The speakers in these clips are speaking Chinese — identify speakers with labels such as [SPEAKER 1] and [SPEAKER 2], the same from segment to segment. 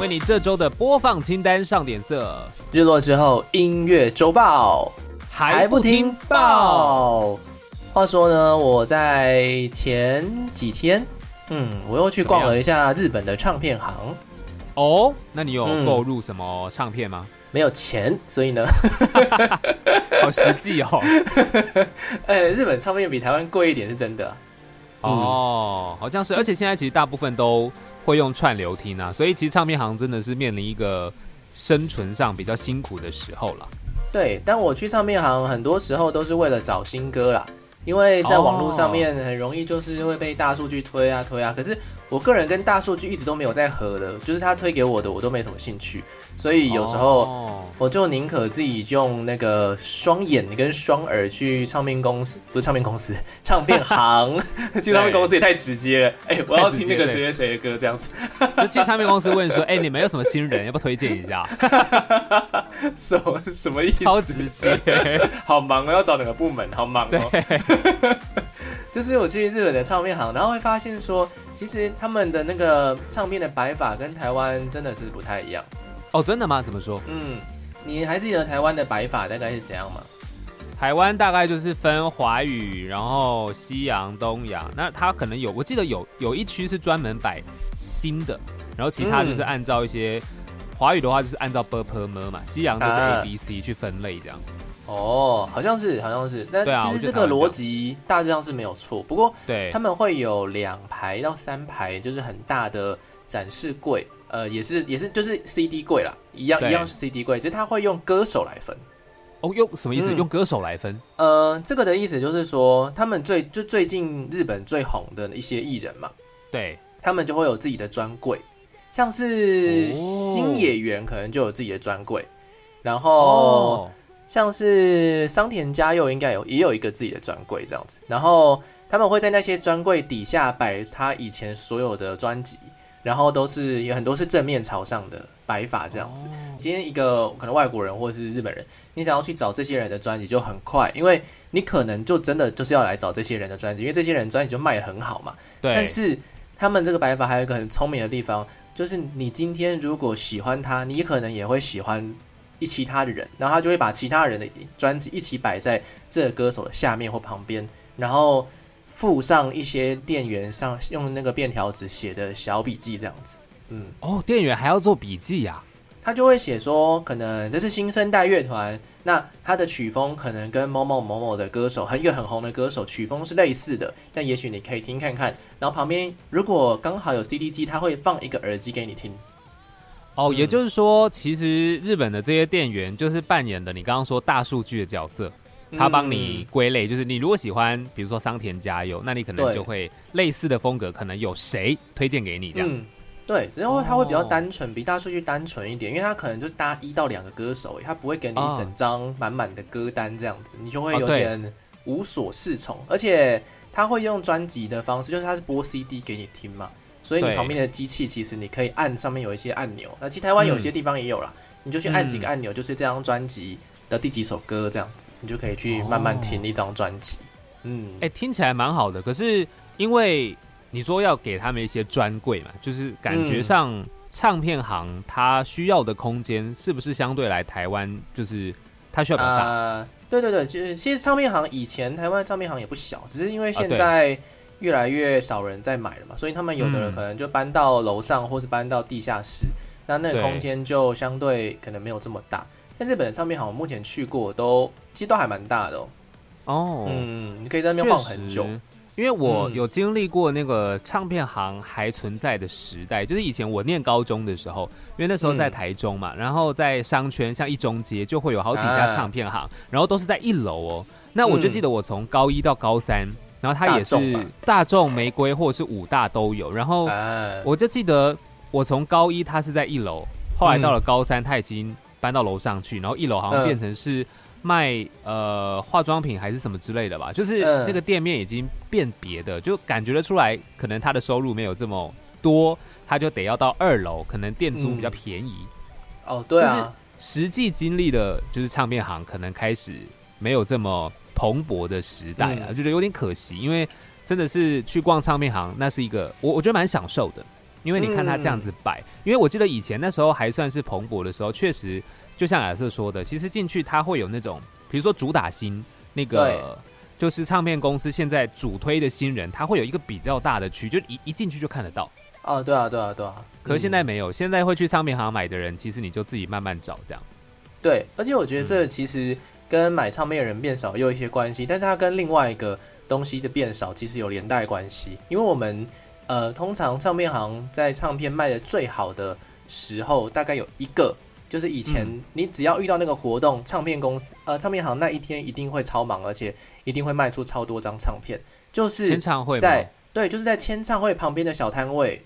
[SPEAKER 1] 为你这周的播放清单上点色。
[SPEAKER 2] 日落之后，音乐周报
[SPEAKER 1] 还不听报？
[SPEAKER 2] 话说呢，我在前几天，嗯，我又去逛了一下日本的唱片行。
[SPEAKER 1] 哦，那你有购入什么唱片吗？
[SPEAKER 2] 没有钱，所以呢，
[SPEAKER 1] 好实际哦。
[SPEAKER 2] 哎，日本唱片比台湾贵一点是真的。
[SPEAKER 1] 哦，好像是，而且现在其实大部分都会用串流听啊，所以其实唱片行真的是面临一个生存上比较辛苦的时候了。
[SPEAKER 2] 对，但我去唱片行很多时候都是为了找新歌啦，因为在网络上面很容易就是会被大数据推啊推啊，可是。我个人跟大数据一直都没有在合的，就是他推给我的，我都没什么兴趣，所以有时候我就宁可自己用那个双眼跟双耳去唱片公司，不是唱片公司，唱片行 去唱片公司也太直接了。哎，我要听那个谁谁谁的歌，这样子，
[SPEAKER 1] 就去唱片公司问说，哎，你们有什么新人，要不要推荐一下？
[SPEAKER 2] 什么什么意思？
[SPEAKER 1] 超直接，
[SPEAKER 2] 好忙哦，要找哪个部门？好忙哦。就是我去日本的唱片行，然后会发现说。其实他们的那个唱片的摆法跟台湾真的是不太一样
[SPEAKER 1] 哦，真的吗？怎么说？
[SPEAKER 2] 嗯，你还记得台湾的摆法大概是怎样吗？
[SPEAKER 1] 台湾大概就是分华语，然后西洋、东洋。那它可能有，我记得有有一区是专门摆新的，然后其他就是按照一些华语的话就是按照 b p m 嘛，西洋就是 a b c 去分类这样。
[SPEAKER 2] 哦，好像是，好像是，但其实这个逻辑大致上是没有错。不过，
[SPEAKER 1] 对，
[SPEAKER 2] 他们会有两排到三排，就是很大的展示柜，呃，也是也是就是 CD 柜啦，一样一样是 CD 柜，只是他会用歌手来分。
[SPEAKER 1] 哦，用什么意思？用歌手来分？
[SPEAKER 2] 呃，这个的意思就是说，他们最就最近日本最红的一些艺人嘛，
[SPEAKER 1] 对
[SPEAKER 2] 他们就会有自己的专柜，像是新演员可能就有自己的专柜，然后。像是桑田佳佑应该有也有一个自己的专柜这样子，然后他们会在那些专柜底下摆他以前所有的专辑，然后都是有很多是正面朝上的摆法这样子。今天一个可能外国人或者是日本人，你想要去找这些人的专辑就很快，因为你可能就真的就是要来找这些人的专辑，因为这些人专辑就卖很好嘛。
[SPEAKER 1] 对。
[SPEAKER 2] 但是他们这个摆法还有一个很聪明的地方，就是你今天如果喜欢他，你可能也会喜欢。一其他的人，然后他就会把其他人的专辑一起摆在这个歌手的下面或旁边，然后附上一些店员上用那个便条纸写的小笔记，这样子。
[SPEAKER 1] 嗯，哦，店员还要做笔记呀？
[SPEAKER 2] 他就会写说，可能这是新生代乐团，那他的曲风可能跟某某某某的歌手，很一个很红的歌手曲风是类似的，但也许你可以听看看。然后旁边如果刚好有 CD 机，他会放一个耳机给你听。
[SPEAKER 1] 哦，也就是说，其实日本的这些店员就是扮演的你刚刚说大数据的角色，他帮你归类，就是你如果喜欢，比如说桑田佳佑，那你可能就会类似的风格，可能有谁推荐给你这样。嗯，
[SPEAKER 2] 对，然后他会比较单纯，比大数据单纯一点，因为他可能就搭一到两个歌手，他不会给你一整张满满的歌单这样子，你就会有点无所适从，而且他会用专辑的方式，就是他是播 CD 给你听嘛。所以你旁边的机器其实你可以按上面有一些按钮，那其实台湾有些地方也有啦，你就去按几个按钮，就是这张专辑的第几首歌这样子，你就可以去慢慢听一张专辑。
[SPEAKER 1] 嗯，哎，听起来蛮好的。可是因为你说要给他们一些专柜嘛，就是感觉上唱片行它需要的空间是不是相对来台湾就是它需要比较大？
[SPEAKER 2] 对对对，其实其实唱片行以前台湾唱片行也不小，只是因为现在。越来越少人在买了嘛，所以他们有的人可能就搬到楼上，或是搬到地下室，那那个空间就相对可能没有这么大。但日本的唱片行，我目前去过，都其实都还蛮大的哦。
[SPEAKER 1] 哦，
[SPEAKER 2] 嗯，你可以在那边晃很久。
[SPEAKER 1] 因为我有经历过那个唱片行还存在的时代，就是以前我念高中的时候，因为那时候在台中嘛，然后在商圈像一中街就会有好几家唱片行，然后都是在一楼哦。那我就记得我从高一到高三。然后它也是大众玫瑰或者是五大都有，然后我就记得我从高一它是在一楼，后来到了高三它已经搬到楼上去，然后一楼好像
[SPEAKER 2] 嗯
[SPEAKER 1] 变成是卖呃化妆品还是什么之类的吧，就是
[SPEAKER 2] 嗯。
[SPEAKER 1] 那个店面已经变别的，就感觉得出来，可能他的收入没有这么多，他就得要到二楼，可能店租比较
[SPEAKER 2] 嗯
[SPEAKER 1] 便宜。
[SPEAKER 2] 哦，对啊，
[SPEAKER 1] 实际经历的就是唱片行可能开始没有这么蓬勃的时代啊，
[SPEAKER 2] 嗯
[SPEAKER 1] 就觉得有点可惜，因为真的是去逛唱片行，那是一个我我觉得蛮享受的，因为你看他这样子摆，因为我记得以前那时候还算是蓬勃的时候，确实就像亚瑟说的，其实进去他会有那种，比如说主打新那个。就是唱片公司现在主推的新人，他会有一个比较大的区，就一一进去就看得到。
[SPEAKER 2] 哦，对啊，对啊，对啊。
[SPEAKER 1] 可是现在
[SPEAKER 2] 嗯
[SPEAKER 1] 没有，现在会去唱片行买的人，其实你就自己慢慢找这样。
[SPEAKER 2] 对，而且我觉得
[SPEAKER 1] 嗯
[SPEAKER 2] 这其实跟买唱片的人变少也有一些关系，但是它跟另外一个东西的变少其实有连带关系，因为我们呃通常唱片行在唱片卖的最好的时候，大概有一个。就是以前
[SPEAKER 1] 嗯
[SPEAKER 2] 你只要遇到那个活动，唱片公司呃唱片行那一天一定会超忙，而且一定会卖出超多张唱片。就是
[SPEAKER 1] 签唱会
[SPEAKER 2] 在对，就是在签唱会旁边的小摊位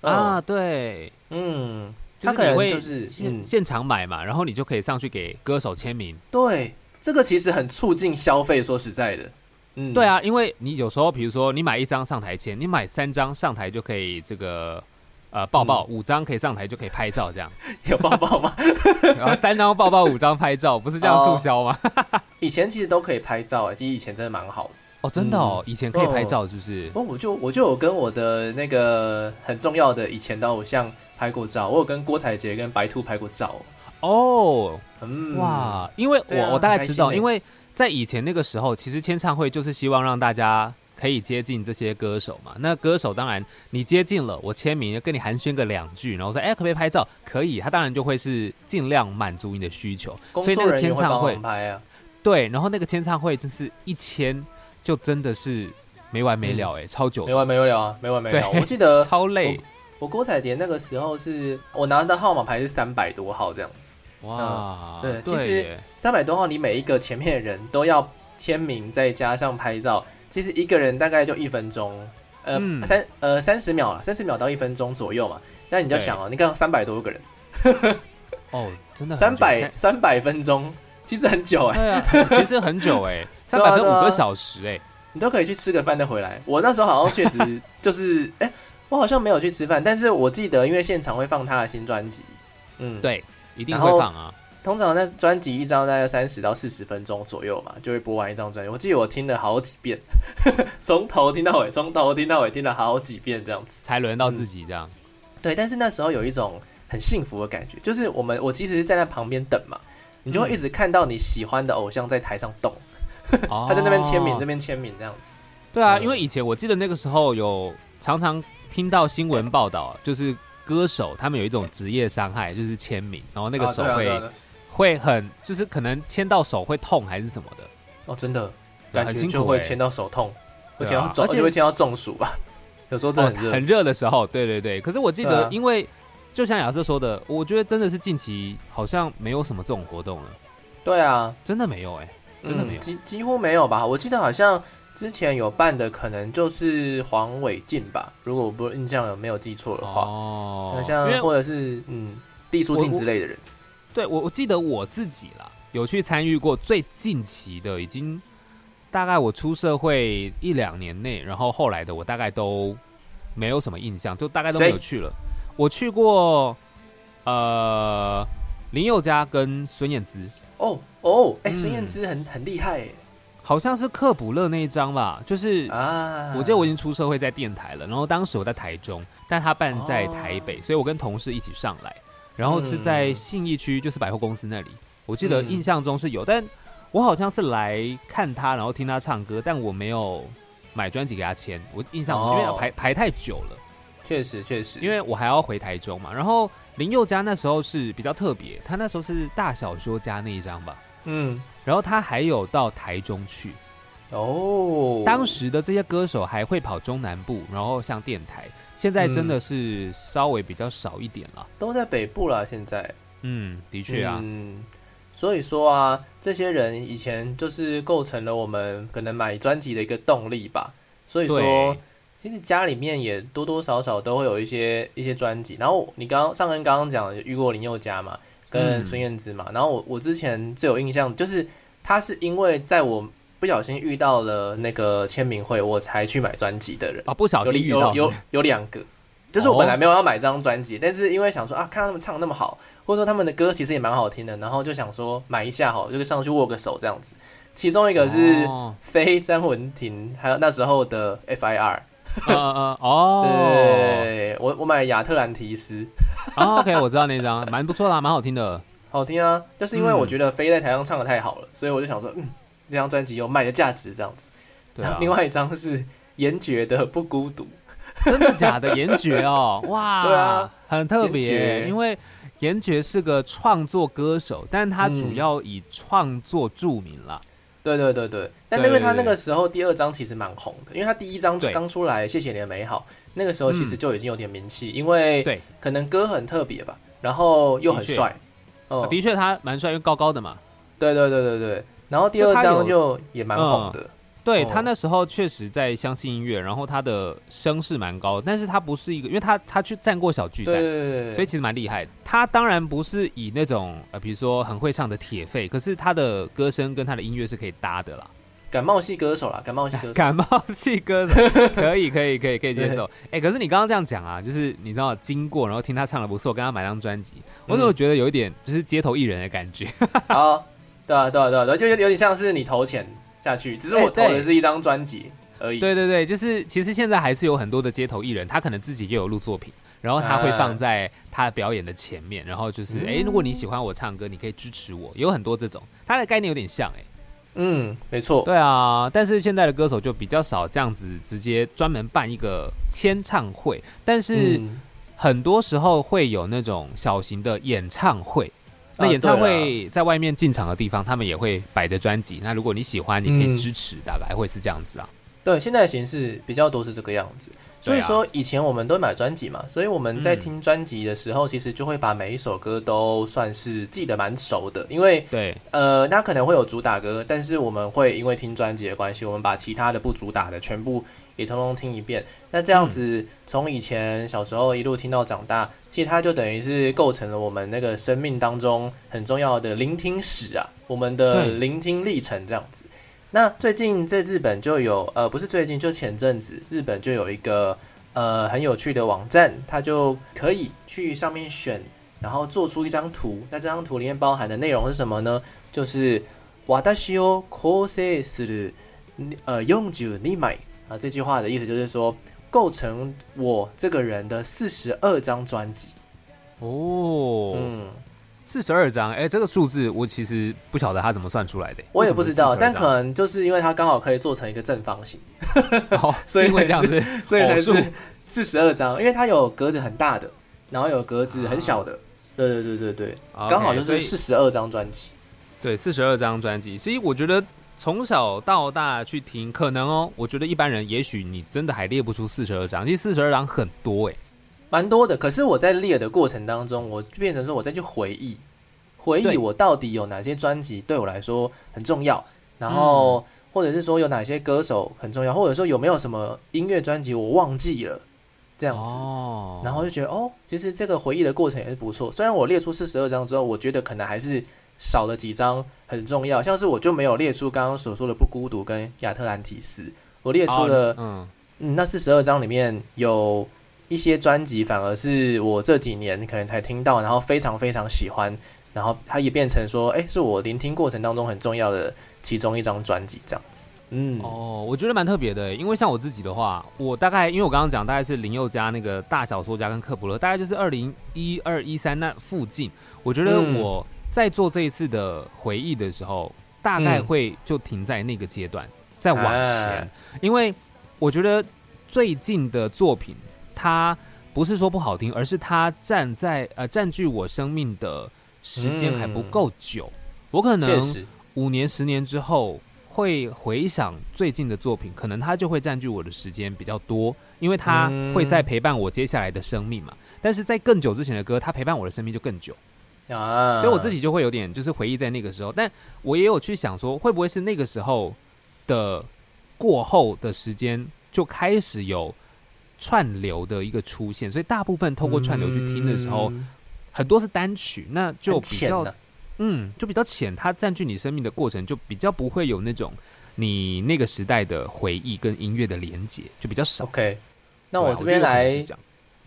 [SPEAKER 1] 啊，，对，
[SPEAKER 2] 嗯，他可能就是嗯，
[SPEAKER 1] 现现场买嘛，然后你就可以上去给歌手签名。
[SPEAKER 2] 对，这个其实很促进消费。说实在的，嗯，
[SPEAKER 1] 对，啊，因为你有时候比如说你买一张上台签，你买三张上台就可以这个呃抱抱，五张可以上台就可以拍照这样，
[SPEAKER 2] 有抱抱吗？
[SPEAKER 1] 然 后三张抱抱，五张拍照，不是这样促销吗？
[SPEAKER 2] 以前其实都可以拍照哎，其实以前真的蛮好的。
[SPEAKER 1] 哦，真的哦，以前可以拍照是不是？
[SPEAKER 2] 哦，我就我就有跟我的那个很重要的以前的偶像拍过照，我有跟郭采洁跟白兔拍过照。
[SPEAKER 1] 哦，
[SPEAKER 2] 嗯，
[SPEAKER 1] 哇，因为我我大概知道，因为在以前那个时候，其实签唱会就是希望让大家可以接近这些歌手嘛。那歌手当然你接近了，我签名跟你寒暄个两句，然后说哎可不可以拍照？可以，他当然就会是尽量满足你的需求。
[SPEAKER 2] 工
[SPEAKER 1] 所以那个签唱会
[SPEAKER 2] 忙拍啊。
[SPEAKER 1] 对，然后那个签唱会真是一签就真的是没完没了哎、超久，
[SPEAKER 2] 没完没了啊，没完没了。
[SPEAKER 1] 对
[SPEAKER 2] 我记得
[SPEAKER 1] 超累
[SPEAKER 2] 我郭采洁那个时候是我拿的号码牌是三百多号这样子，
[SPEAKER 1] 哇！
[SPEAKER 2] 对其实
[SPEAKER 1] 耶。
[SPEAKER 2] 三百多号你每一个前面的人都要签名，再加上拍照，其实一个人大概就一分钟，呃
[SPEAKER 1] 嗯。
[SPEAKER 2] 三呃三十秒了，三十秒到一分钟左右嘛。那你就想哦，你看三百多个人，
[SPEAKER 1] 哦，真的 很
[SPEAKER 2] 三
[SPEAKER 1] 久
[SPEAKER 2] 百三百分钟，其实很久哎、
[SPEAKER 1] 对啊，其实很久哎、三百分五个小时哎、
[SPEAKER 2] 你都可以去吃个饭再回来。我那时候好像确实就是，哎、我好像没有去吃饭，但是我记得因为现场会放他的新专辑，嗯，，
[SPEAKER 1] 对，一定会放啊。
[SPEAKER 2] 通常那专辑一张大概三十到四十分钟左右嘛，就会播完一张专辑。我记得我听了好几遍，从头听到尾，从头听到尾，听了好几遍这样子。
[SPEAKER 1] 才轮到自己这样。
[SPEAKER 2] 对，但是那时候有一种很幸福的感觉，就是我们我其实是站在旁边等嘛，你就会一直看到你喜欢的偶像在台上动，
[SPEAKER 1] 哦
[SPEAKER 2] 他在那边签名，这边签名这样子。
[SPEAKER 1] 对啊，
[SPEAKER 2] 嗯
[SPEAKER 1] 因为以前我记得那个时候有常常听到新闻报道，就是歌手他们有一种职业伤害，就是签名，然后那个
[SPEAKER 2] 啊
[SPEAKER 1] 手会、
[SPEAKER 2] 对啊啊啊
[SPEAKER 1] 会很，就是可能签到手会痛还是什么的。
[SPEAKER 2] 哦，真的
[SPEAKER 1] 对
[SPEAKER 2] 感觉就会签到手痛，而且要中，
[SPEAKER 1] 而且
[SPEAKER 2] 会签到中暑吧。有时候真
[SPEAKER 1] 哦
[SPEAKER 2] 的很热，
[SPEAKER 1] 很热的时候，对对对。可是我记得因为就像亚瑟说的，我觉得真的是近期好像没有什么这种活动了，
[SPEAKER 2] 对啊，
[SPEAKER 1] 真的没有哎、真的没有
[SPEAKER 2] 嗯几几乎没有吧？我记得好像之前有办的，可能就是黄伟进吧，如果我不印象有没有记错的话，
[SPEAKER 1] 哦。
[SPEAKER 2] 那像或者是嗯毕书尽之类的人，
[SPEAKER 1] 对我我记得我自己啦，有去参与过最近期的，已经大概我出社会一两年内，然后后来的我大概都没有什么印象，就大概都没有去了。我去过呃林宥嘉跟孙燕姿，
[SPEAKER 2] 哦哦，哎，
[SPEAKER 1] 嗯。
[SPEAKER 2] 孙燕姿很很厉害哎
[SPEAKER 1] 好像是克卜勒那一张吧，就是。
[SPEAKER 2] 啊！
[SPEAKER 1] 我记得我已经出社会在电台了，然后当时我在台中，但他办在台北，
[SPEAKER 2] 哦
[SPEAKER 1] 所以我跟同事一起上来，然后是在
[SPEAKER 2] 嗯
[SPEAKER 1] 信义区，就是百货公司那里。我记得
[SPEAKER 2] 嗯
[SPEAKER 1] 印象中是有，但我好像是来看他，然后听他唱歌，但我没有买专辑给他签。我印象中，因为
[SPEAKER 2] 哦
[SPEAKER 1] 排排太久了，
[SPEAKER 2] 确实确实，
[SPEAKER 1] 因为我还要回台中嘛。然后林宥嘉那时候是比较特别，他那时候是大小说家那一张吧，
[SPEAKER 2] 嗯
[SPEAKER 1] 然后他还有到台中去。
[SPEAKER 2] 哦，
[SPEAKER 1] 当时的这些歌手还会跑中南部，然后像电台，现在真的是稍微比较少一点了。
[SPEAKER 2] 都在北部了，现在
[SPEAKER 1] 嗯，的确啊，
[SPEAKER 2] 嗯，所以说啊，这些人以前就是构成了我们可能买专辑的一个动力吧。所以说，其实家里面也多多少少都会有一些一些专辑。然后你刚刚上恩刚刚讲的遇过林宥嘉嘛，跟孙燕姿嘛。然后我我之前最有印象就是他是因为在我不小心遇到了那个签名会，我才去买专辑的人
[SPEAKER 1] 啊，不小心遇到
[SPEAKER 2] 有有有两个，就是我本来没有要买这张专辑，但是因为想说啊，看他们唱那么好，或者说他们的歌其实也蛮好听的，然后就想说买一下好，就上去握个手这样子。其中一个是 非詹文婷，还有那时候的 FIR。
[SPEAKER 1] 嗯嗯哦，
[SPEAKER 2] 对我我买亚特兰提斯。
[SPEAKER 1] OK，我知道那张，蛮不错的，蛮好听的。
[SPEAKER 2] 好听啊，就是因为我觉得飞在台上唱的太好了，所以我就想说，嗯，这张专辑有卖的价值这样子。
[SPEAKER 1] 对啊。
[SPEAKER 2] 另外一张是严爵的《不孤独》，
[SPEAKER 1] 真的假的？严爵哦，哇，
[SPEAKER 2] 对啊，
[SPEAKER 1] 很特别，因为严爵是个创作歌手，但他主要以创作著名了。
[SPEAKER 2] 对对对对，但因为他那个时候第二张其实蛮红的，因为他第一张刚出来，谢谢你的美好，那个时候其实就已经有点名气，因为
[SPEAKER 1] 对，
[SPEAKER 2] 可能歌很特别吧，然后又很帅，
[SPEAKER 1] 哦，的确他蛮帅，因为高高的嘛。
[SPEAKER 2] 对对对对对，然后第二张就也蛮红的。
[SPEAKER 1] 对他那时候确实在相信音乐，然后他的声势蛮高，但是他不是一个，因为他他去站过小巨蛋，所以其实蛮厉害的。他当然不是以那种呃，比如说很会唱的铁肺，可是他的歌声跟他的音乐是可以搭的啦。
[SPEAKER 2] 感冒系歌手啦，感冒系歌手，
[SPEAKER 1] 感冒系歌手 可以可以可以可以接受。哎，可是你刚刚这样讲啊，就是你知道经过，然后听他唱的不错，跟他买张专辑，我怎么觉得有一点就是街头艺人的感觉？
[SPEAKER 2] 啊，对啊对啊对啊，就有点像是你投钱。下去，只是我投的是一张专辑而已。
[SPEAKER 1] 对对对，就是其实现在还是有很多的街头艺人，他可能自己也有录作品，然后他会放在他表演的前面，然后就是哎，如果你喜欢我唱歌，你可以支持我，有很多这种，他的概念有点像哎。
[SPEAKER 2] 嗯，没错。
[SPEAKER 1] 对啊，但是现在的歌手就比较少这样子直接专门办一个签唱会，但是很多时候会有那种小型的演唱会。那演唱会在外面进场的地方，他们也会摆着专辑。那如果你喜欢，你可以支持，大概会是这样子啊。
[SPEAKER 2] 对，现在的形式比较多是这个样子。所以说，以前我们都买专辑嘛，所以我们在听专辑的时候，其实就会把每一首歌都算是记得蛮熟的。因为
[SPEAKER 1] 对，
[SPEAKER 2] 呃，它可能会有主打歌，但是我们会因为听专辑的关系，我们把其他的不主打的全部也通通听一遍。那这样子，从以前小时候一路听到长大。其实它就等于是构成了我们那个生命当中很重要的聆听史啊，我们的聆听历程这样子。那最近在日本就有，呃，不是最近，就前阵子日本就有一个呃很有趣的网站，它就可以去上面选，然后做出一张图。那这张图里面包含的内容是什么呢？就是私を構成する呃永久二枚 啊，这句话的意思就是说。构成我这个人的四十二张专辑
[SPEAKER 1] 哦，嗯，四十二张，哎，这个数字我其实不晓得他怎么算出来的，
[SPEAKER 2] 我也不知道，但可能就是因为它刚好可以做成一个正方形，
[SPEAKER 1] 所以会这样子，
[SPEAKER 2] 所以才是 四十二张，因为它有格子很大的，然后有格子很小的，对对对对对，刚好就是四十二张专辑，
[SPEAKER 1] 对，四十二张专辑，所以我觉得。从小到大去听，可能哦，我觉得一般人也许你真的还列不出四十二张，其实四十二张很多哎，
[SPEAKER 2] 蛮多的。可是我在列的过程当中，我变成说我再去回忆，回忆我到底有哪些专辑对我来说很重要，然后或者是说有哪些歌手很重要，或者说有没有什么音乐专辑我忘记了这样子，然后就觉得哦，其实这个回忆的过程也是不错。虽然我列出四十二张之后，我觉得可能还是。少了几张很重要，像是我就没有列出刚刚所说的不孤独跟亚特兰提斯，我列出了，嗯嗯，那四十二张里面有一些专辑反而是我这几年可能才听到，然后非常非常喜欢，然后它也变成说，哎，是我聆听过程当中很重要的其中一张专辑这样子。嗯，
[SPEAKER 1] 哦，我觉得蛮特别的，因为像我自己的话，我大概因为我刚刚讲大概是林宥嘉那个大小说家跟克卜勒，大概就是二零一二一三那附近，我觉得我。在做这一次的回忆的时候，大概会就停在那个阶段，再往前，因为我觉得最近的作品，它不是说不好听，而是它站在呃占据我生命的时间还不够久。我可能五年、十年之后会回想最近的作品，可能它就会占据我的时间比较多，因为它会在陪伴我接下来的生命嘛。但是在更久之前的歌，它陪伴我的生命就更久。啊，所以我自己就会有点就是回忆在那个时候，但我也有去想说，会不会是那个时候的过后的时间就开始有串流的一个出现，所以大部分透过串流去听的时候，很多是单曲，那就比较。嗯，就比较浅，它占据你生命的过程就比较不会有那种你那个时代的回忆跟音乐的连接，就比较少。
[SPEAKER 2] OK，那我这边来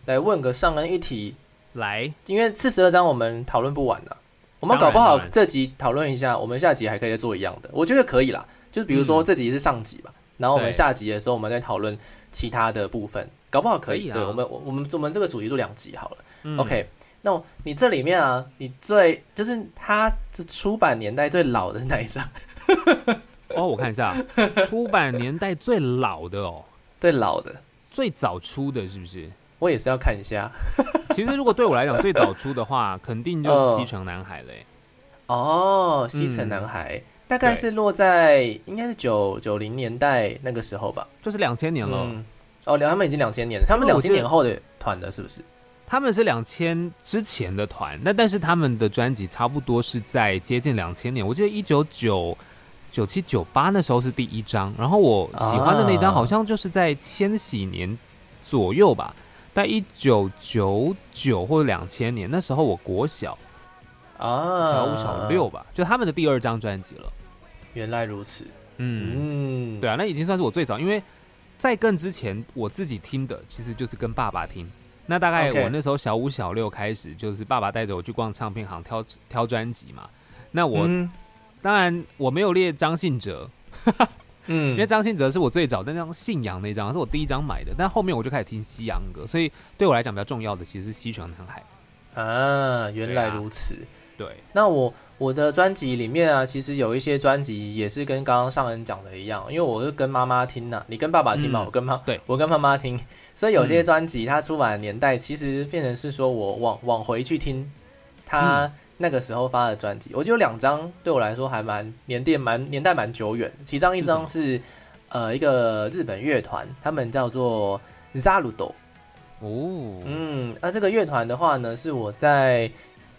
[SPEAKER 2] 来问个上恩一题，
[SPEAKER 1] 来，
[SPEAKER 2] 因为四十二章我们讨论不完的，我们搞不好这集讨论一下，我们下集还可以再做一样的，我觉得可以啦。就是比如说
[SPEAKER 1] 嗯
[SPEAKER 2] 这集是上集吧，然后我们下集的时候我们再讨论其他的部分，搞不好可以。
[SPEAKER 1] 可以啊
[SPEAKER 2] 对，我们我我们我们这个主题做两集好了。
[SPEAKER 1] 嗯
[SPEAKER 2] OK，那你这里面啊，你最就是它这出版年代最老的是哪一张？
[SPEAKER 1] 哦，我看一下，出版年代最老的哦，
[SPEAKER 2] 最老的，
[SPEAKER 1] 最早出的是不是？
[SPEAKER 2] 我也是要看一下。
[SPEAKER 1] 其实如果对我来讲最早出的话，肯定就是
[SPEAKER 2] 嗯《
[SPEAKER 1] 西城男孩》嘞。
[SPEAKER 2] 哦，西城男孩、大概是落在应该是九九零年代那个时候吧。
[SPEAKER 1] 就是两千年了。
[SPEAKER 2] 嗯，哦，两他们已经两千年了，他们两千年后的团了，是不是？
[SPEAKER 1] 他们是两千之前的团，那但是他们的专辑差不多是在接近两千年，我记得一九九九七九八那时候是第一张，然后我喜欢的那张
[SPEAKER 2] 啊
[SPEAKER 1] 好像就是在千禧年左右吧，在一九九九或者两千年那时候我国小
[SPEAKER 2] 啊，
[SPEAKER 1] 小五小六，吧，就他们的第二张专辑了。
[SPEAKER 2] 原来如此。
[SPEAKER 1] 嗯，
[SPEAKER 2] 嗯，
[SPEAKER 1] 对啊，那已经算是我最早，因为在更之前我自己听的其实就是跟爸爸听。那大概我那时候小五小六开始，就是爸爸带着我去逛唱片行挑挑专辑嘛。那我、
[SPEAKER 2] 嗯
[SPEAKER 1] 当然我没有列张信哲，因为
[SPEAKER 2] 嗯，
[SPEAKER 1] 张信哲是我最早的那张信仰那张，是我第一张买的。但后面我就开始听西洋歌，所以对我来讲比较重要的其实是西城男孩。
[SPEAKER 2] 啊，原来如此。
[SPEAKER 1] 对，
[SPEAKER 2] 那我我的专辑里面啊，其实有一些专辑也是跟刚刚上人讲的一样，因为我是跟妈妈听呐、你跟爸爸听嘛，
[SPEAKER 1] 嗯
[SPEAKER 2] 我跟妈
[SPEAKER 1] 对
[SPEAKER 2] 我跟妈妈听，所以有些
[SPEAKER 1] 嗯
[SPEAKER 2] 专辑它出版的年代，其实变成是说我往往回去听他那个时候发的专辑，我就有两张对我来说还蛮年代蛮年代蛮久远，其中一张是呃一个日本乐团，他们叫做 Zarudo，
[SPEAKER 1] 哦，
[SPEAKER 2] 嗯，那这个乐团的话呢，是我在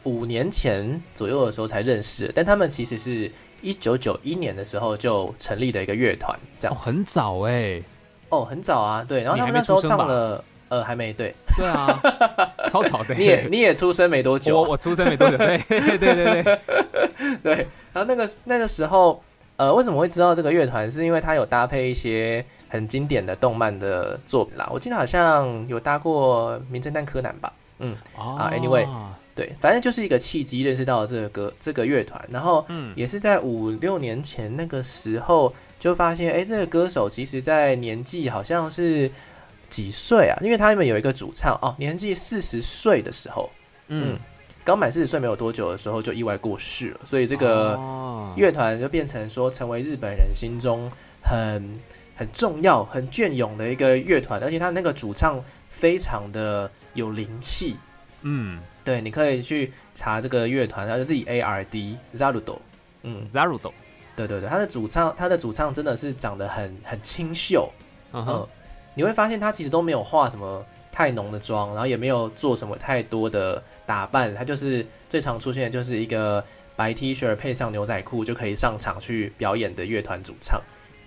[SPEAKER 2] 五年前左右的时候才认识的，但他们其实是一九九一年的时候就成立的一个乐团，这
[SPEAKER 1] 哦，
[SPEAKER 2] 样哦
[SPEAKER 1] 很早哎、
[SPEAKER 2] 哦，很早啊，对，然后他们那时候唱了，呃，还没对，
[SPEAKER 1] 对啊，超早的、
[SPEAKER 2] 你也你也出生没多久。啊，
[SPEAKER 1] 我我出生没多久，对对对 对。对，
[SPEAKER 2] 然后那个那个时候，呃，为什么会知道这个乐团？是因为它有搭配一些很经典的动漫的作品啦。我记得好像有搭过《名侦探柯南》吧。
[SPEAKER 1] 嗯啊
[SPEAKER 2] anyway 对，反正就是一个契机认识到这个歌这个乐团，然后
[SPEAKER 1] 嗯，
[SPEAKER 2] 也是在五六年前那个时候就发现，哎，这个歌手其实在年纪好像是几岁啊？因为他们有一个主唱哦，年纪四十岁的时候，
[SPEAKER 1] 嗯，
[SPEAKER 2] 刚满四十岁没有多久的时候就意外过世了，所以这个。
[SPEAKER 1] 哦
[SPEAKER 2] 乐团就变成说成为日本人心中很很重要、很隽永的一个乐团，而且他那个主唱非常的有灵气。
[SPEAKER 1] 嗯
[SPEAKER 2] 对，你可以去查这个乐团，它是 Z A R D Zarudo。嗯
[SPEAKER 1] ，，Zarudo，
[SPEAKER 2] 对对对，他的主唱，他的主唱真的是长得很很清秀。嗯
[SPEAKER 1] 嗯哼，，
[SPEAKER 2] 你会发现他其实都没有化什么太浓的妆，然后也没有做什么太多的打扮，他就是最常出现的就是一个白 T 恤配上牛仔裤就可以上场去表演的乐团主唱。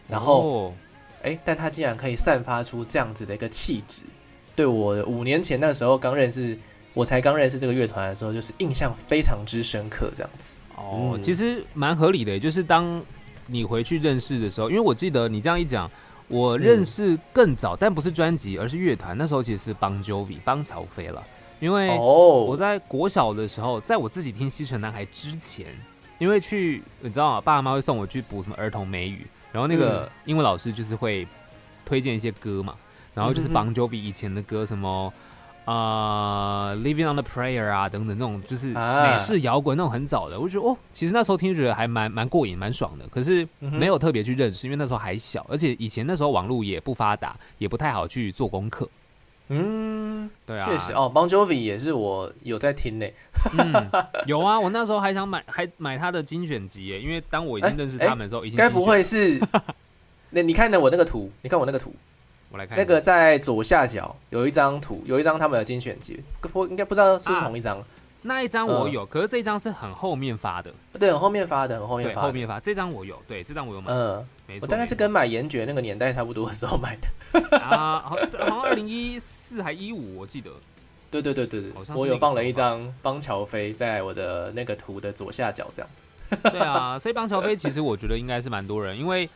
[SPEAKER 2] 然后，
[SPEAKER 1] 哦
[SPEAKER 2] 哎、但他竟然可以散发出这样子的一个气质，对我五年前那时候刚认识，我才刚认识这个乐团的时候，就是印象非常之深刻，这样子。
[SPEAKER 1] 哦，
[SPEAKER 2] 嗯
[SPEAKER 1] 其实蛮合理的，就是当你回去认识的时候，因为我记得你这样一讲，我认识更早，但不是专辑，而是乐团。那时候其实是邦 Jovi 邦乔飞了，因为我
[SPEAKER 2] 哦，
[SPEAKER 1] 在国小的时候，在我自己听西城男孩之前，因为去你知道吗？爸妈会送我去补什么儿童美语，然后那个
[SPEAKER 2] 嗯
[SPEAKER 1] 英文老师就是会推荐一些歌嘛，然后就是邦 Jovi 以前的歌，什么啊、Living on the Prayer 啊等等那种，就是
[SPEAKER 2] 啊
[SPEAKER 1] 美式摇滚那种很早的，我就觉得哦，其实那时候听觉得还蛮蛮过瘾，蛮爽的。可是没有特别去认识，因为那时候还小，而且以前那时候网络也不发达，也不太好去做功课。
[SPEAKER 2] 嗯，
[SPEAKER 1] 对啊，
[SPEAKER 2] 确实哦，Bon Jovi 也是我有在听呢。
[SPEAKER 1] 嗯，有啊，我那时候还想买，还买他的精选集耶，因为当我已经认识他们的时候，已经
[SPEAKER 2] 该不会是？那你看的我那个图，你看我那个图，
[SPEAKER 1] 我来看
[SPEAKER 2] 那个在左下角有一张图，有一张他们的精选集，不应该不知道是同一张。
[SPEAKER 1] 那一张我
[SPEAKER 2] 嗯
[SPEAKER 1] 有，可是这一张是很后面发的，
[SPEAKER 2] 对，很后面发的，很后面
[SPEAKER 1] 对，
[SPEAKER 2] 发的。
[SPEAKER 1] 后面发这张我有，对，这张我有买，
[SPEAKER 2] 嗯，
[SPEAKER 1] 没错，
[SPEAKER 2] 我大概是跟买严爵那个年代差不多的时候买的。
[SPEAKER 1] 错 啊，好好像二零一四还一五，我记得，
[SPEAKER 2] 对对对对对我有放了一张邦乔飞在我的那个图的左下角这样。
[SPEAKER 1] 对啊，所以邦乔飞其实我觉得应该是蛮多人，因为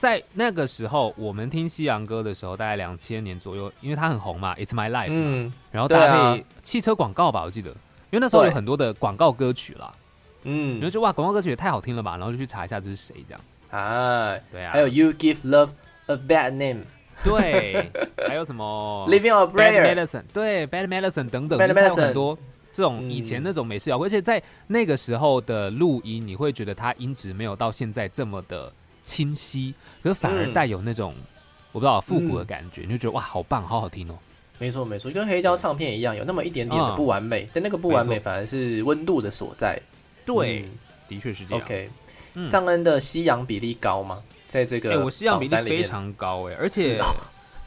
[SPEAKER 1] 在那个时候我们听西洋歌的时候，大概两千年左右，因为它很红嘛，《It's My Life》，
[SPEAKER 2] 嗯
[SPEAKER 1] 然后搭配汽车广告吧，我记得，因为那时候有很多的广告歌曲啦，
[SPEAKER 2] 嗯。
[SPEAKER 1] 觉得哇，广告歌曲也太好听了吧，然后就去查一下这是谁这样。
[SPEAKER 2] 啊，
[SPEAKER 1] 对啊，
[SPEAKER 2] 还有 You Give Love a Bad Name。
[SPEAKER 1] 对，还有什么
[SPEAKER 2] ？Living on a
[SPEAKER 1] Bad Prayer，Medicine，对，Bad Medicine 等等就是还有很多这种
[SPEAKER 2] 嗯。
[SPEAKER 1] 以前那种美式摇滚，而且在那个时候的录音，你会觉得它音质没有到现在这么的清晰，可是反而
[SPEAKER 2] 嗯。
[SPEAKER 1] 带有那种我不知道复古的感觉，你就觉得哇，好棒，好好听哦。
[SPEAKER 2] 没错没错，跟黑胶唱片一样，有那么一点点的
[SPEAKER 1] 嗯
[SPEAKER 2] 不完美，但那个不完美反而是温度的所在。
[SPEAKER 1] 对，
[SPEAKER 2] 嗯。
[SPEAKER 1] 的确是这样。
[SPEAKER 2] OK，
[SPEAKER 1] 嗯。
[SPEAKER 2] 尚恩的西洋比例高吗？在这个
[SPEAKER 1] 哎、我西洋比例非常高哎、而且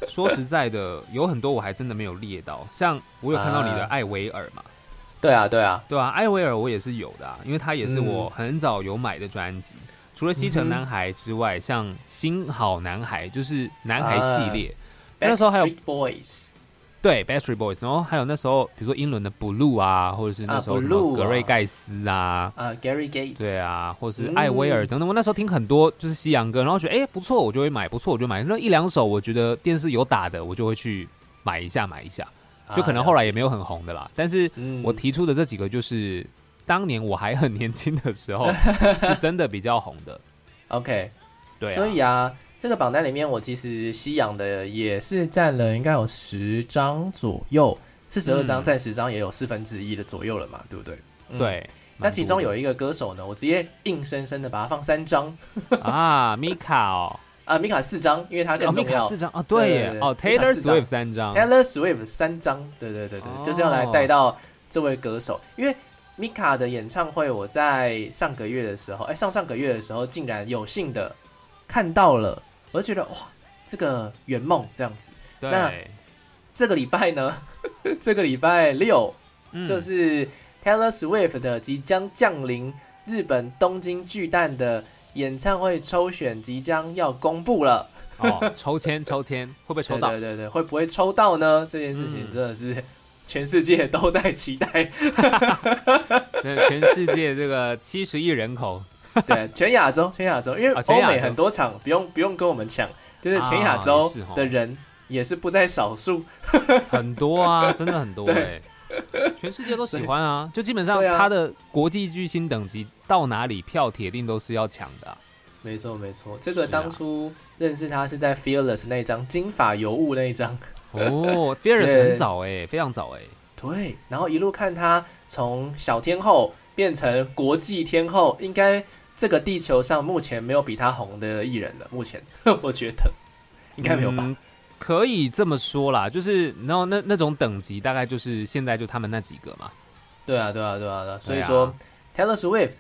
[SPEAKER 1] 说实在的，有很多我还真的没有列到，像我有看到你的
[SPEAKER 2] 啊。
[SPEAKER 1] 艾维尔嘛，
[SPEAKER 2] 对啊对啊，
[SPEAKER 1] 对啊，艾维尔我也是有的、啊，因为他也是我很早有买的专辑。除了西城男孩之外，像新好男孩就是男孩系列，那时候还有
[SPEAKER 2] Boys，
[SPEAKER 1] 对 Backstreet Boys，然后还有那时候比如说英伦的 Blue 啊，或者是那时候格瑞盖斯啊，
[SPEAKER 2] 啊，Gary Gates，
[SPEAKER 1] 对，啊，或是
[SPEAKER 2] 嗯。
[SPEAKER 1] 艾薇儿等等。我那时候听很多就是西洋歌，然后觉得哎、诶不错，我就会买；不错，我就买。那一两首我觉得电视有打的，我就会去买一下买一下。就可能后来也没有很红的啦，但是我提出的这几个就是当年我还很年轻的时候 是真的比较红的。
[SPEAKER 2] OK，
[SPEAKER 1] 对啊，
[SPEAKER 2] 所以啊，这个榜单里面我其实西洋的也是占了应该有十张左右，四十二张
[SPEAKER 1] 嗯
[SPEAKER 2] 占十张也有四分之一的左右了嘛，对不对？嗯。
[SPEAKER 1] 对，
[SPEAKER 2] 那其中有
[SPEAKER 1] 一
[SPEAKER 2] 一个歌手呢，我直接硬生生的把它放三张。
[SPEAKER 1] 啊，米卡哦，
[SPEAKER 2] 啊，米卡四张，因为他
[SPEAKER 1] 是哦米
[SPEAKER 2] 更重要。
[SPEAKER 1] 卡四张啊，对耶，哦，Taylor Swift 三张
[SPEAKER 2] ，Taylor Swift 三张，对对对对，
[SPEAKER 1] 哦
[SPEAKER 2] 就是要来带到这位歌手，因为米卡的演唱会，我在上个月的时候，哎，上上个月的时候，竟然有幸的看到了，我就觉得哇，这个圆梦这样子。那
[SPEAKER 1] 对，
[SPEAKER 2] 这个礼拜呢，这个礼拜六
[SPEAKER 1] 嗯
[SPEAKER 2] 就是 Taylor Swift 的即将降临日本东京巨蛋的演唱会抽选即将要公布了。
[SPEAKER 1] 哦，抽签抽签会不会抽到？
[SPEAKER 2] 对对对对，会不会抽到呢？这件事情
[SPEAKER 1] 嗯
[SPEAKER 2] 真的是全世界都在期待。
[SPEAKER 1] 对，全世界这个七十亿人口，
[SPEAKER 2] 对，全亚洲，全亚洲，因为欧美很多场不用不用跟我们抢，就是全亚
[SPEAKER 1] 啊
[SPEAKER 2] 洲的人也是不在少数。
[SPEAKER 1] 很多啊，真的很多
[SPEAKER 2] 对。
[SPEAKER 1] 哎、全世界都喜欢啊，就基本上他的国际巨星等级到哪里票铁定都是要抢的啊、
[SPEAKER 2] 没错没错，这个当初认识他是在 Fearless 那一张金发尤物那一张。
[SPEAKER 1] 哦，Fearless
[SPEAKER 2] 对
[SPEAKER 1] 很早哎、非常早哎、
[SPEAKER 2] 对，然后一路看他从小天后变成国际天后，应该这个地球上目前没有比他红的艺人了。目前 我觉得应该没有吧？
[SPEAKER 1] 嗯可以这么说啦，就是然后那那种等级大概就是现在就他们那几个嘛。
[SPEAKER 2] 对啊，对啊，对啊，对啊。所以说、Taylor Swift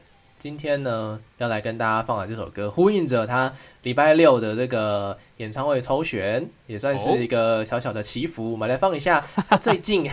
[SPEAKER 2] 今天呢要来跟大家放的这首歌，呼应着他礼拜六的这个演唱会抽选，也算是一个小小的祈福。我们来放一下他最近，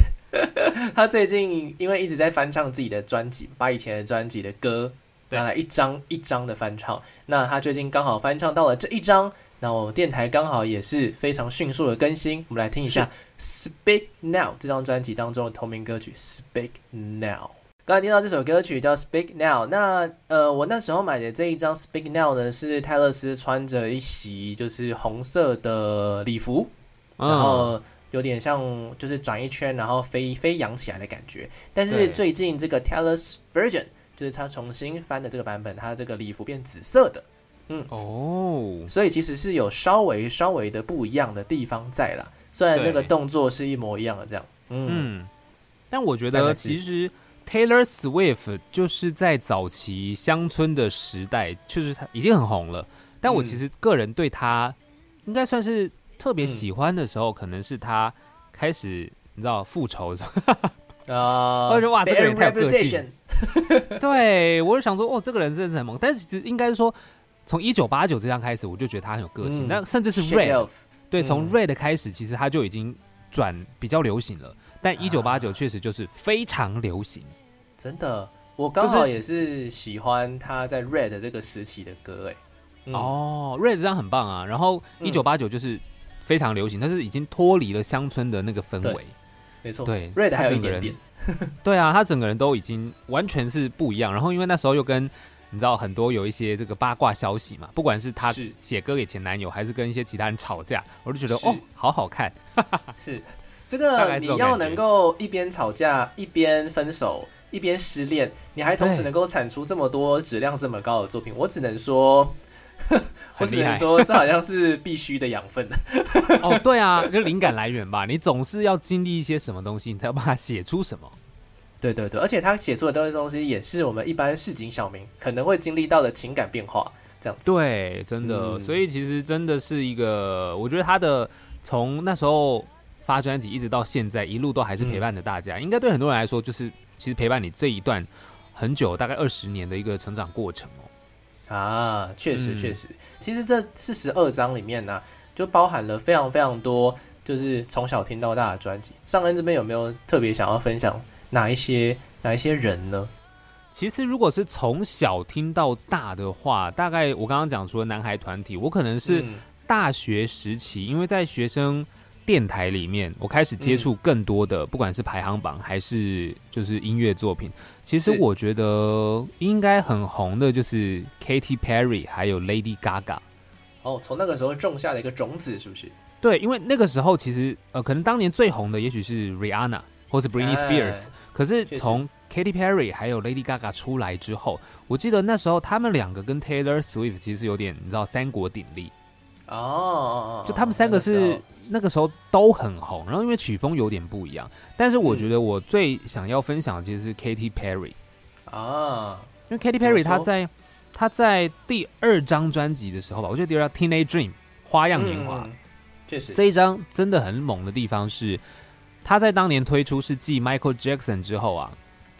[SPEAKER 2] 他最近因为一直在翻唱自己的专辑，把以前的专辑的歌
[SPEAKER 1] 对
[SPEAKER 2] 拿来一张一张的翻唱。那他最近刚好翻唱到了这一张，那我电台刚好也是非常迅速的更新，我们来听一下《Speak Now》这张专辑当中的同名歌曲《Speak Now》。刚才听到这首歌曲叫《Speak Now》，那呃，我那时候买的这一张《Speak Now》呢，是泰勒斯穿着一袭就是红色的礼服，然
[SPEAKER 1] 嗯，
[SPEAKER 2] 后有点像就是转一圈，然后飞飞扬起来的感觉。但是最近这个 Taylor's Version 就是他重新翻的这个版本，它这个礼服变紫色的，嗯。
[SPEAKER 1] 哦，
[SPEAKER 2] 所以其实是有稍微稍微的不一样的地方在啦。虽然那个动作是一模一样的，这样，嗯，
[SPEAKER 1] 嗯，但我觉得其实 Taylor Swift 就是在早期乡村的时代，就是他已经很红了。但我
[SPEAKER 2] 嗯
[SPEAKER 1] 其实个人对他应该算是特别
[SPEAKER 2] 嗯
[SPEAKER 1] 喜欢的时候，可能是他开始你知道复仇的时候。
[SPEAKER 2] 啊，
[SPEAKER 1] 我觉得哇这个人太有个性 对，我就想说，哦，这个人真的是很萌。但是其实应该是说，从一九八九这张开始，我就觉得他很有个性。
[SPEAKER 2] 嗯
[SPEAKER 1] 那甚至是
[SPEAKER 2] Red，Off
[SPEAKER 1] 对，
[SPEAKER 2] 嗯
[SPEAKER 1] 从 Red 开始，其实他就已经转比较流行了。但一九八九确实就是非常流行。
[SPEAKER 2] 真的，我刚好也是喜欢他在 Red 这个时期的歌，哎，嗯，
[SPEAKER 1] 哦，Red 这张很棒啊。然后
[SPEAKER 2] 嗯
[SPEAKER 1] 一九八九就是非常流行，但是已经脱离了乡村的那个氛围。
[SPEAKER 2] 没错，
[SPEAKER 1] 对
[SPEAKER 2] ，Red 还有一
[SPEAKER 1] 个人
[SPEAKER 2] 点点，
[SPEAKER 1] 对啊，他整个人都已经完全是不一样。然后因为那时候又跟你知道很多有一些这个八卦消息嘛，不管是他
[SPEAKER 2] 是
[SPEAKER 1] 写歌给前男友，还是跟一些其他人吵架，我就觉得哦，好好看。
[SPEAKER 2] 是这个你要能够一边吵架一边分手。一边失恋，你还同时能够产出这么多质量这么高的作品，我只能说，我只能说，这好像是必须的养分。
[SPEAKER 1] 哦，对啊，就灵感来源吧。你总是要经历一些什么东西，你才要把它写出什么。
[SPEAKER 2] 对对对，而且他写出的东西东西也是我们一般市井小民可能会经历到的情感变化，这样子。
[SPEAKER 1] 对，真的，
[SPEAKER 2] 嗯
[SPEAKER 1] 所以其实真的是一个，我觉得他的从那时候发专辑一直到现在，一路都还是陪伴着大家。应该对很多人来说，就是其实陪伴你这一段很久，大概二十年的一个成长过程哦。
[SPEAKER 2] 啊，确实
[SPEAKER 1] 嗯
[SPEAKER 2] 确实，其实这四十二章里面呢、就包含了非常非常多，就是从小听到大的专辑。尚恩这边有没有特别想要分享哪一些哪一些人呢？
[SPEAKER 1] 其实如果是从小听到大的话，大概我刚刚讲除了男孩团体，我可能是
[SPEAKER 2] 嗯
[SPEAKER 1] 大学时期，因为在学生电台里面，我开始接触更多的，不管是排行榜还是就是音乐作品。其实我觉得应该很红的就是 Katy Perry 还有 Lady Gaga。
[SPEAKER 2] 哦，从那个时候种下了一个种子，是不是？
[SPEAKER 1] 对，因为那个时候其实呃，可能当年最红的也许是 Rihanna 或是 Britney
[SPEAKER 2] 哎
[SPEAKER 1] Spears，、可是从 Katy Perry 还有 Lady Gaga 出来之后，我记得那时候他们两个跟 Taylor Swift 其实有点你知道三国鼎立。
[SPEAKER 2] 哦
[SPEAKER 1] 就他们三个是那个时候。都很红，然后因为曲风有点不一样，但是我觉得我最想要分享的其实是 Katy Perry，
[SPEAKER 2] 啊，
[SPEAKER 1] 因为 Katy Perry
[SPEAKER 2] 说？
[SPEAKER 1] 她在她在第二张专辑的时候吧，我觉得第二张 Teenage Dream 花样年华、
[SPEAKER 2] 嗯，确实。
[SPEAKER 1] 这一张真的很猛的地方是，她在当年推出是继 Michael Jackson 之后啊，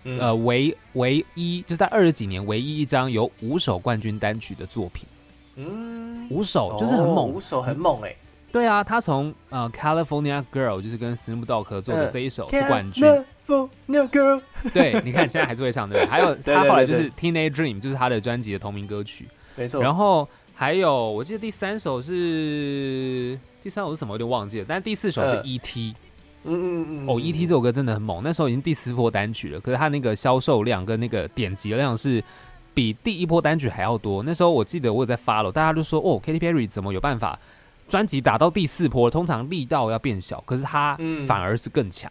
[SPEAKER 2] 嗯。
[SPEAKER 1] 呃唯唯一就是在二十几年唯一一张有五首冠军单曲的作品，
[SPEAKER 2] 嗯，
[SPEAKER 1] 五首就是很猛，
[SPEAKER 2] 哦五首很猛哎，
[SPEAKER 1] 对啊，他从呃 California Girl 就是跟 Snoop Dogg 合作的
[SPEAKER 2] 嗯
[SPEAKER 1] 这一首是冠军
[SPEAKER 2] ，California Girl，
[SPEAKER 1] 对，你看现在还是会唱对不 对？还有他后来就是 Teenage Dream，就是他的专辑的同名歌曲。
[SPEAKER 2] 没错。
[SPEAKER 1] 然后还有我记得第三首是第三首是什么，有点忘记了，但是第四首是
[SPEAKER 2] 呃
[SPEAKER 1] E.T.
[SPEAKER 2] 嗯嗯嗯，
[SPEAKER 1] 哦，E.T. 这首歌真的很猛，那时候已经第四波单曲了，可是它那个销售量跟那个点击量是比第一波单曲还要多。那时候我记得我有在发了，大家就说哦，Katy Perry 怎么有办法专辑打到第四波？通常力道要变小，可是它
[SPEAKER 2] 嗯
[SPEAKER 1] 反而是更强。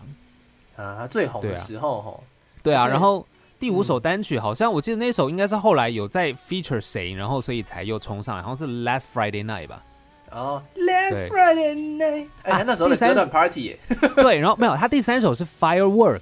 [SPEAKER 2] 啊，他最红的时候吼，
[SPEAKER 1] 对啊，然后第五首单曲好像我记得那首应该是后来有在 feature 谁，然后所以才又冲上来，好像是 Last Friday Night 吧？
[SPEAKER 2] 哦，Last Friday Night，哎，
[SPEAKER 1] 啊
[SPEAKER 2] 那时候的
[SPEAKER 1] 第三
[SPEAKER 2] 段 Party，
[SPEAKER 1] 对，然后没有，他第三首是 Firework。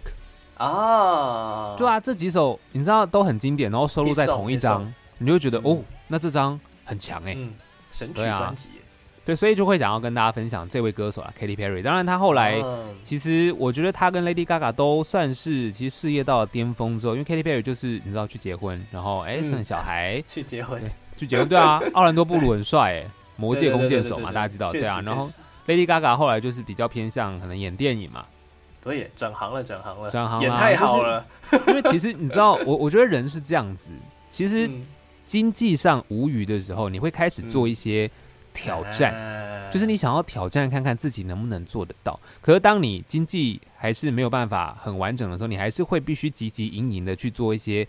[SPEAKER 2] 啊，
[SPEAKER 1] 对，啊，这几首你知道都很经典，然后收录在同一张你就会觉得
[SPEAKER 2] 嗯。
[SPEAKER 1] 哦，那这张很强哎、
[SPEAKER 2] 嗯，神曲专辑。耶，
[SPEAKER 1] 对，所以就会想要跟大家分享这位歌手啊，Katy Perry。当然，他后来、
[SPEAKER 2] 嗯
[SPEAKER 1] 其实我觉得他跟 Lady Gaga 都算是其实事业到了巅峰之后，因为 Katy Perry 就是你知道去结婚，然后哎
[SPEAKER 2] 嗯
[SPEAKER 1] 生小孩，
[SPEAKER 2] 去结婚，
[SPEAKER 1] 去结婚，对啊，奥兰多布鲁很帅 哎，魔戒
[SPEAKER 2] 对对对
[SPEAKER 1] 弓箭手嘛，
[SPEAKER 2] 对对对
[SPEAKER 1] 大家知道对啊。然后 Lady Gaga 后来就是比较偏向可能演电影嘛，
[SPEAKER 2] 对耶，转行了，转行了，
[SPEAKER 1] 转行了，
[SPEAKER 2] 也太好
[SPEAKER 1] 就是
[SPEAKER 2] 了，
[SPEAKER 1] 因为其实你知道，我我觉得人是这样子，其实
[SPEAKER 2] 嗯
[SPEAKER 1] 经济上无余的时候，你会开始做一些挑战。
[SPEAKER 2] 啊
[SPEAKER 1] 就是你想要挑战看看自己能不能做得到，可是当你经济还是没有办法很完整的时候，你还是会必须汲汲营营的去做一些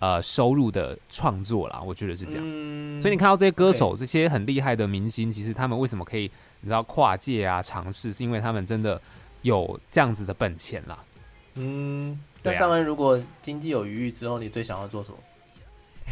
[SPEAKER 1] 呃收入的创作啦。我觉得是这样。
[SPEAKER 2] 嗯
[SPEAKER 1] 所以你看到这些歌手、这些很厉害的明星，其实他们为什么可以你知道跨界啊尝试，是因为他们真的有这样子的本钱啦。
[SPEAKER 2] 嗯，那上恩如果经济有余裕之后，你最想要做什么？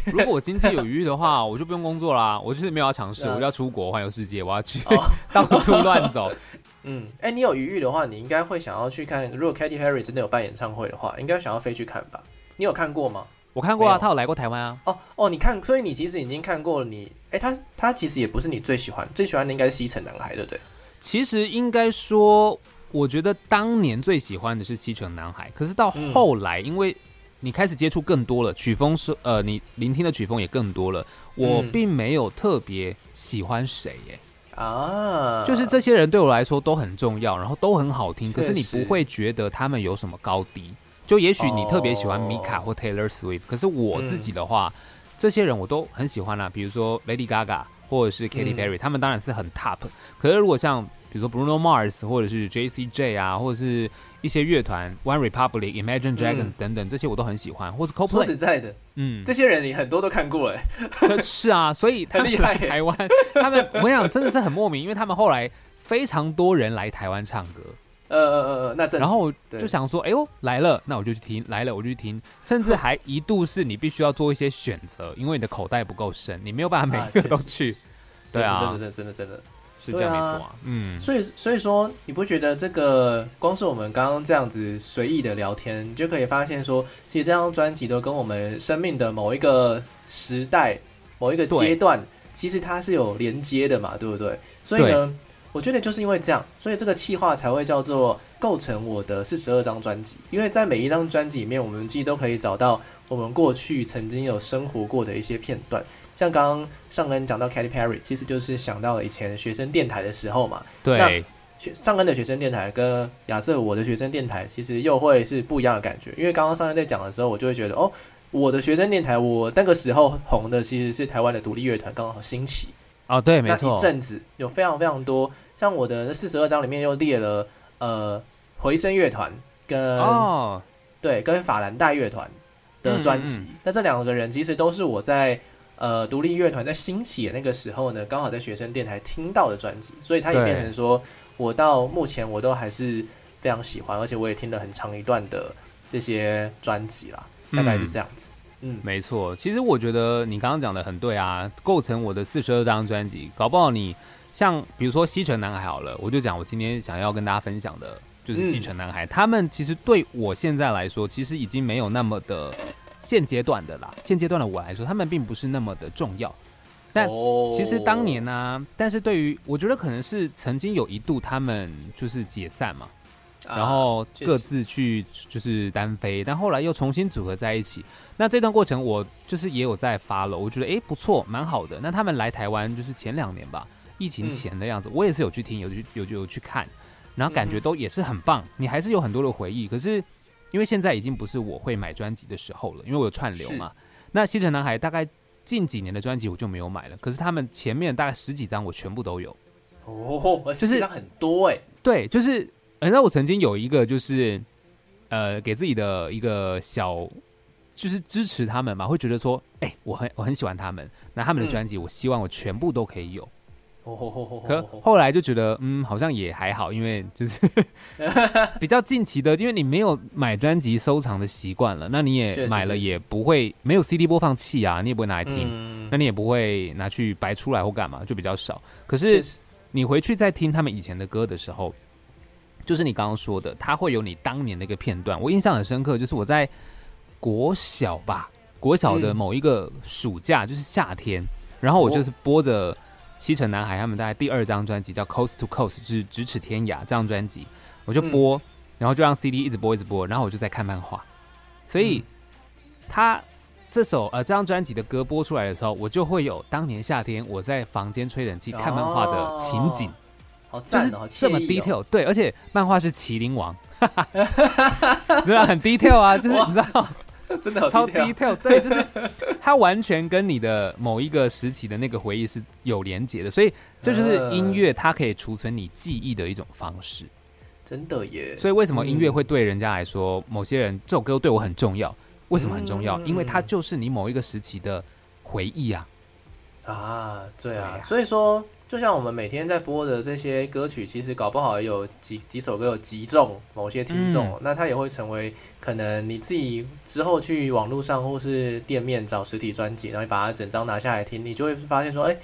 [SPEAKER 1] 如果我经济有余裕的话，我就不用工作啦，我就是没有要尝试，
[SPEAKER 2] 啊
[SPEAKER 1] 我就要出国环游世界，我要去
[SPEAKER 2] 哦
[SPEAKER 1] 到处乱走。
[SPEAKER 2] 嗯，哎、你有余裕的话，你应该会想要去看。如果 Katy Perry 真的有办演唱会的话，应该想要飞去看吧？你有看过吗？
[SPEAKER 1] 我看过啊，他有来过台湾啊。
[SPEAKER 2] 哦哦，你看，所以你其实已经看过了你。哎、他他其实也不是你最喜欢，最喜欢的应该是西城男孩，对不对？
[SPEAKER 1] 其实应该说，我觉得当年最喜欢的是西城男孩，可是到
[SPEAKER 2] 嗯
[SPEAKER 1] 后来，因为你开始接触更多了，曲风是呃，你聆听的曲风也更多了，我
[SPEAKER 2] 嗯
[SPEAKER 1] 并没有特别喜欢谁耶。
[SPEAKER 2] 啊，
[SPEAKER 1] 就是这些人对我来说都很重要，然后都很好听，可是你不会觉得他们有什么高低。就也许你特别喜欢米卡
[SPEAKER 2] 哦
[SPEAKER 1] 或 Taylor Swift，可是我自
[SPEAKER 2] 嗯
[SPEAKER 1] 己的话，这些人我都很喜欢啦。比如说 Lady Gaga 或者是 Katy
[SPEAKER 2] 嗯
[SPEAKER 1] Perry，、他们当然是很 top。可是如果像比如说 Bruno Mars 或者是 J C J 啊，或者是一些乐团 One Republic、Imagine Dragons 等等，这些我都很喜欢，或是 Coldplay。
[SPEAKER 2] 说实在的，嗯，这些人你很多都看过哎。
[SPEAKER 1] 是啊，所以 他们来台湾，他们我想真的是很莫名，因为他们后来非常多人来台湾唱歌。
[SPEAKER 2] 呃呃呃呃，那
[SPEAKER 1] 然后就想说，哎呦来了，那我就去听，来了我就去听，甚至还一度是你必须要做一些选择，因为你的口袋不够深，你没有办法每个都去。对啊，
[SPEAKER 2] 真的真的真的真的
[SPEAKER 1] 是这样没错啊。嗯，
[SPEAKER 2] 所以所以说，你不觉得这个光是我们刚刚这样子随意的聊天，你就可以发现说，其实这张专辑都跟我们生命的某一个时代、某一个阶段，其实它是有连接的嘛，对不对？所以呢。我觉得就是因为这样，所以这个企划才会叫做构成我的四十二张专辑。因为在每一张专辑里面，我们其实都可以找到我们过去曾经有生活过的一些片段。像刚刚上恩讲到 Katy Perry，其实就是想到了以前学生电台的时候嘛。
[SPEAKER 1] 对。
[SPEAKER 2] 学上恩的学生电台跟亚瑟我的学生电台，其实又会是不一样的感觉。因为刚刚上恩在讲的时候，我就会觉得哦，我的学生电台，我那个时候红的其实是台湾的独立乐团刚好兴起。
[SPEAKER 1] 哦，对，没错，
[SPEAKER 2] 一阵子有非常非常多，像我的那四十二章里面又列了呃回声乐团跟哦对跟法兰黛乐团的专辑，那这两个人其实都是我在呃独立乐团在兴起的那个时候呢，刚好在学生电台听到的专辑，所以它也变成说我到目前我都还是非常喜欢，而且我也听了很长一段的这些专辑啦，大概是这样子。
[SPEAKER 1] 嗯，没错。其实我觉得你刚刚讲的很对啊，构成我的四十二张专辑，搞不好你像比如说西城男孩好了，我就讲我今天想要跟大家分享的就是西城男孩，他们其实对我现在来说，其实已经没有那么的现阶段的啦。现阶段的我来说，他们并不是那么的重要。但其实当年呢，但是对于我觉得可能是曾经有一度他们就是解散嘛。然后各自去就是单飞，但后来又重新组合在一起。那这段过程我就是也有在发了，我觉得哎不错，蛮好的。那他们来台湾就是前两年吧，疫情前的样子，我也是有去听，有去有有去看，然后感觉都也是很棒。你还是有很多的回忆，可是因为现在已经不是我会买专辑的时候了，因为我有串流嘛。那西城男孩大概近几年的专辑我就没有买了，可是他们前面大概十几张我全部都有。
[SPEAKER 2] 哦，十几张很多哎。
[SPEAKER 1] 对，就是。那我曾经有一个就是，呃，给自己的一个小，就是支持他们嘛，会觉得说，哎，我很我很喜欢他们，那他们的专辑，我希望我全部都可以有。可后来就觉得，嗯，好像也还好，因为就是 比较近期的，因为你没有买专辑收藏的习惯了，那你也买了也不会没有 CD 播放器啊，你也不会拿来听，那你也不会拿去白出来或干嘛，就比较少。可是你回去再听他们以前的歌的时候。就是你刚刚说的，他会有你当年的一个片段，我印象很深刻。就是我在国小吧，国小的某一个暑假，就是夏天，然后我就是播着西城男孩他们大概第二张专辑叫《Coast to Coast》，就是咫尺天涯这张专辑，我就播，然后就让 CD 一直播一直播，然后我就在看漫画。所以他这首呃这张专辑的歌播出来的时候，我就会有当年夏天我在房间吹冷气看漫画的情景。
[SPEAKER 2] 就是
[SPEAKER 1] 这么 detail，对，而且漫画是麒麟王，对啊，很 detail 啊，就是你知道，
[SPEAKER 2] 真的
[SPEAKER 1] 超 detail，对，就是它完全跟你的某一个时期的那个回忆是有连结的，所以这就是音乐它可以储存你记忆的一种方式，
[SPEAKER 2] 真的耶。
[SPEAKER 1] 所以为什么音乐会对人家来说，某些人这首歌对我很重要？为什么很重要？因为它就是你某一个时期的回忆啊。
[SPEAKER 2] 啊，对啊，所以说。就像我们每天在播的这些歌曲，其实搞不好有几几首歌有击中某些听众，那它也会成为可能你自己之后去网络上或是店面找实体专辑，然后把它整张拿下来听，你就会发现说，哎，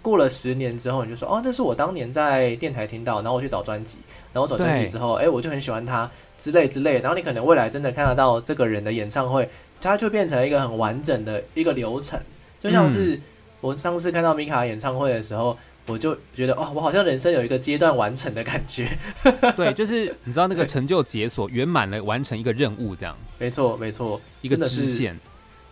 [SPEAKER 2] 过了十年之后，你就说，哦，那是我当年在电台听到，然后我去找专辑，然后找专辑之后，哎，我就很喜欢它之类之类，然后你可能未来真的看得到这个人的演唱会，它就变成一个很完整的一个流程，就像是我上次看到米卡演唱会的时候。我就觉得哦，我好像人生有一个阶段完成的感觉。
[SPEAKER 1] 对，就是你知道那个成就解锁圆满了，完成一个任务这样。
[SPEAKER 2] 没错，没错，
[SPEAKER 1] 一个支线，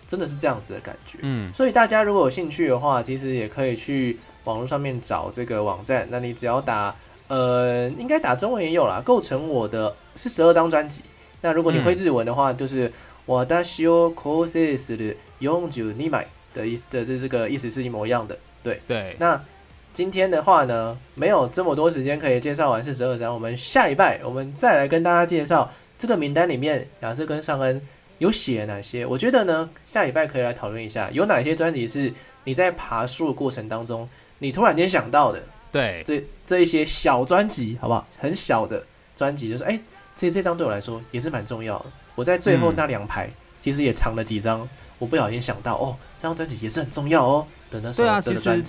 [SPEAKER 2] 真的是这样子的感觉。嗯，所以大家如果有兴趣的话，其实也可以去网络上面找这个网站。那你只要打呃，应该打中文也有啦，构成我的是十二张专辑。那如果你会日文的话，就是我的修 coses 的永久你买的意的这这个意思是一模一样的。对
[SPEAKER 1] 对，
[SPEAKER 2] 那。今天的话呢，没有这么多时间可以介绍完四十二张，我们下礼拜我们再来跟大家介绍这个名单里面，雅瑟跟尚恩有写哪些。我觉得呢，下礼拜可以来讨论一下，有哪些专辑是你在爬树的过程当中，你突然间想到的。
[SPEAKER 1] 对，
[SPEAKER 2] 这这一些小专辑，好不好？很小的专辑，就是哎，这这张对我来说也是蛮重要的。我在最后那两排，其实也藏了几张，我不小心想到，哦，这张专辑也是很重要哦。的那
[SPEAKER 1] 对啊，
[SPEAKER 2] 其
[SPEAKER 1] 实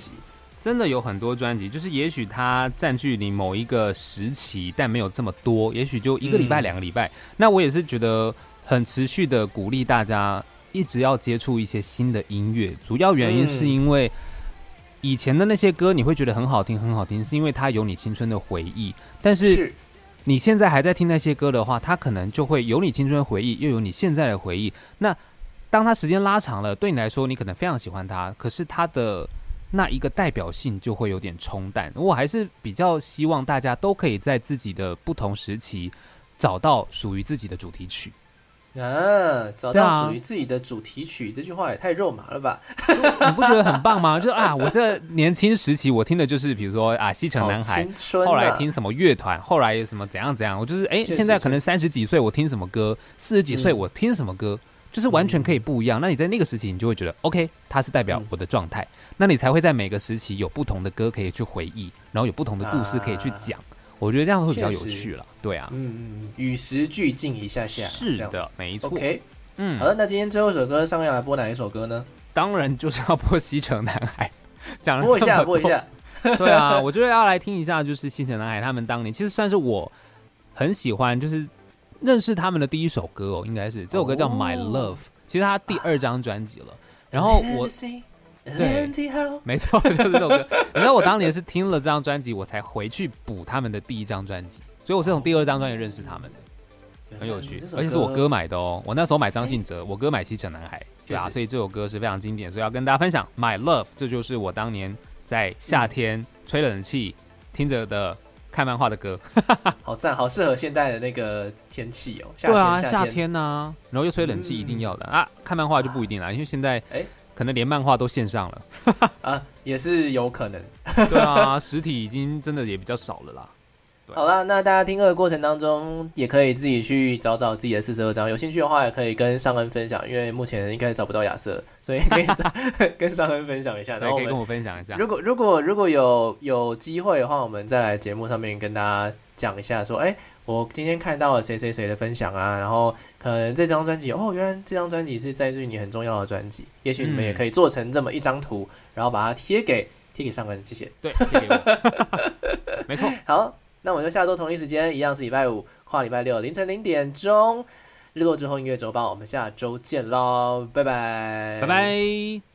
[SPEAKER 1] 真的有很多专辑，就是也许它占据你某一个时期，但没有这么多，也许就一个礼拜、两个礼拜。那我也是觉得很持续的鼓励大家，一直要接触一些新的音乐。主要原因是因为。以前的那些歌你会觉得很好听，很好听，是因为它有你青春的回忆。但是你现在还在听那些歌的话，它可能就会有你青春回忆，又有你现在的回忆。那当它时间拉长了，对你来说，你可能非常喜欢它，可是它的那一个代表性就会有点冲淡。我还是比较希望大家都可以在自己的不同时期找到属于自己的主题曲。
[SPEAKER 2] 啊，找到属于自己的主题曲，这句话也太肉麻了吧？
[SPEAKER 1] 你不觉得很棒吗？就是啊，我这年轻时期我听的就是，比如说啊，西城男孩，后来听什么乐团，后来什么怎样怎样，我就是哎，现在可能三十几岁我听什么歌，四十几岁我听什么歌，就是完全可以不一样。那你在那个时期，你就会觉得 OK，它是代表我的状态，那你才会在每个时期有不同的歌可以去回忆，然后有不同的故事可以去讲。我觉得这样会比较有趣了，对啊，
[SPEAKER 2] 嗯嗯，与时俱进一下下，
[SPEAKER 1] 是的，没错。
[SPEAKER 2] OK，嗯，好的，那今天最后一首歌上面要来播哪一首歌呢？
[SPEAKER 1] 当然就是要播《西城男孩》，讲了
[SPEAKER 2] 播一下，播一下。
[SPEAKER 1] 对啊，我觉得要来听一下，就是《西城男孩》他们当年。其实算是我很喜欢，就是认识他们的第一首歌哦，应该是这首歌叫《My Love》，其实他第二张专辑了。然后我。对，没错，就是这首歌。你知道我当年是听了这张专辑，我才回去补他们的第一张专辑，所以我是从第二张专辑认识他们的，很有趣。而且是我哥买的哦，我那时候买张信哲，我哥买西城男孩，对啊，所以这首歌是非常经典，所以要跟大家分享。My Love，这就是我当年在夏天吹冷气听着的看漫画的歌，
[SPEAKER 2] 好赞，好适合现在的那个天气哦。
[SPEAKER 1] 对啊，夏天呐，然后又吹冷气，一定要的啊。看漫画就不一定了，因为现在哎。可能连漫画都线上了
[SPEAKER 2] 啊，也是有可能。
[SPEAKER 1] 对啊，实体已经真的也比较少了啦。
[SPEAKER 2] 好了，那大家听歌的过程当中，也可以自己去找找自己的四十二张。有兴趣的话，也可以跟尚恩分享，因为目前应该找不到亚瑟，所以可以跟尚 恩分享一下。
[SPEAKER 1] 然后可以跟我分享一下。
[SPEAKER 2] 如果如果如果有有机会的话，我们再来节目上面跟大家讲一下，说，哎，我今天看到了谁谁谁的分享啊，然后。可能这张专辑哦，原来这张专辑是在于你很重要的专辑。也许你们也可以做成这么一张图，然后把它贴给贴给上恩，谢谢。
[SPEAKER 1] 对，贴给我。没错。
[SPEAKER 2] 好，那我们就下周同一时间一样是礼拜五跨礼拜六凌晨零点钟，日落之后音乐周报，我们下周见喽，拜拜，
[SPEAKER 1] 拜拜。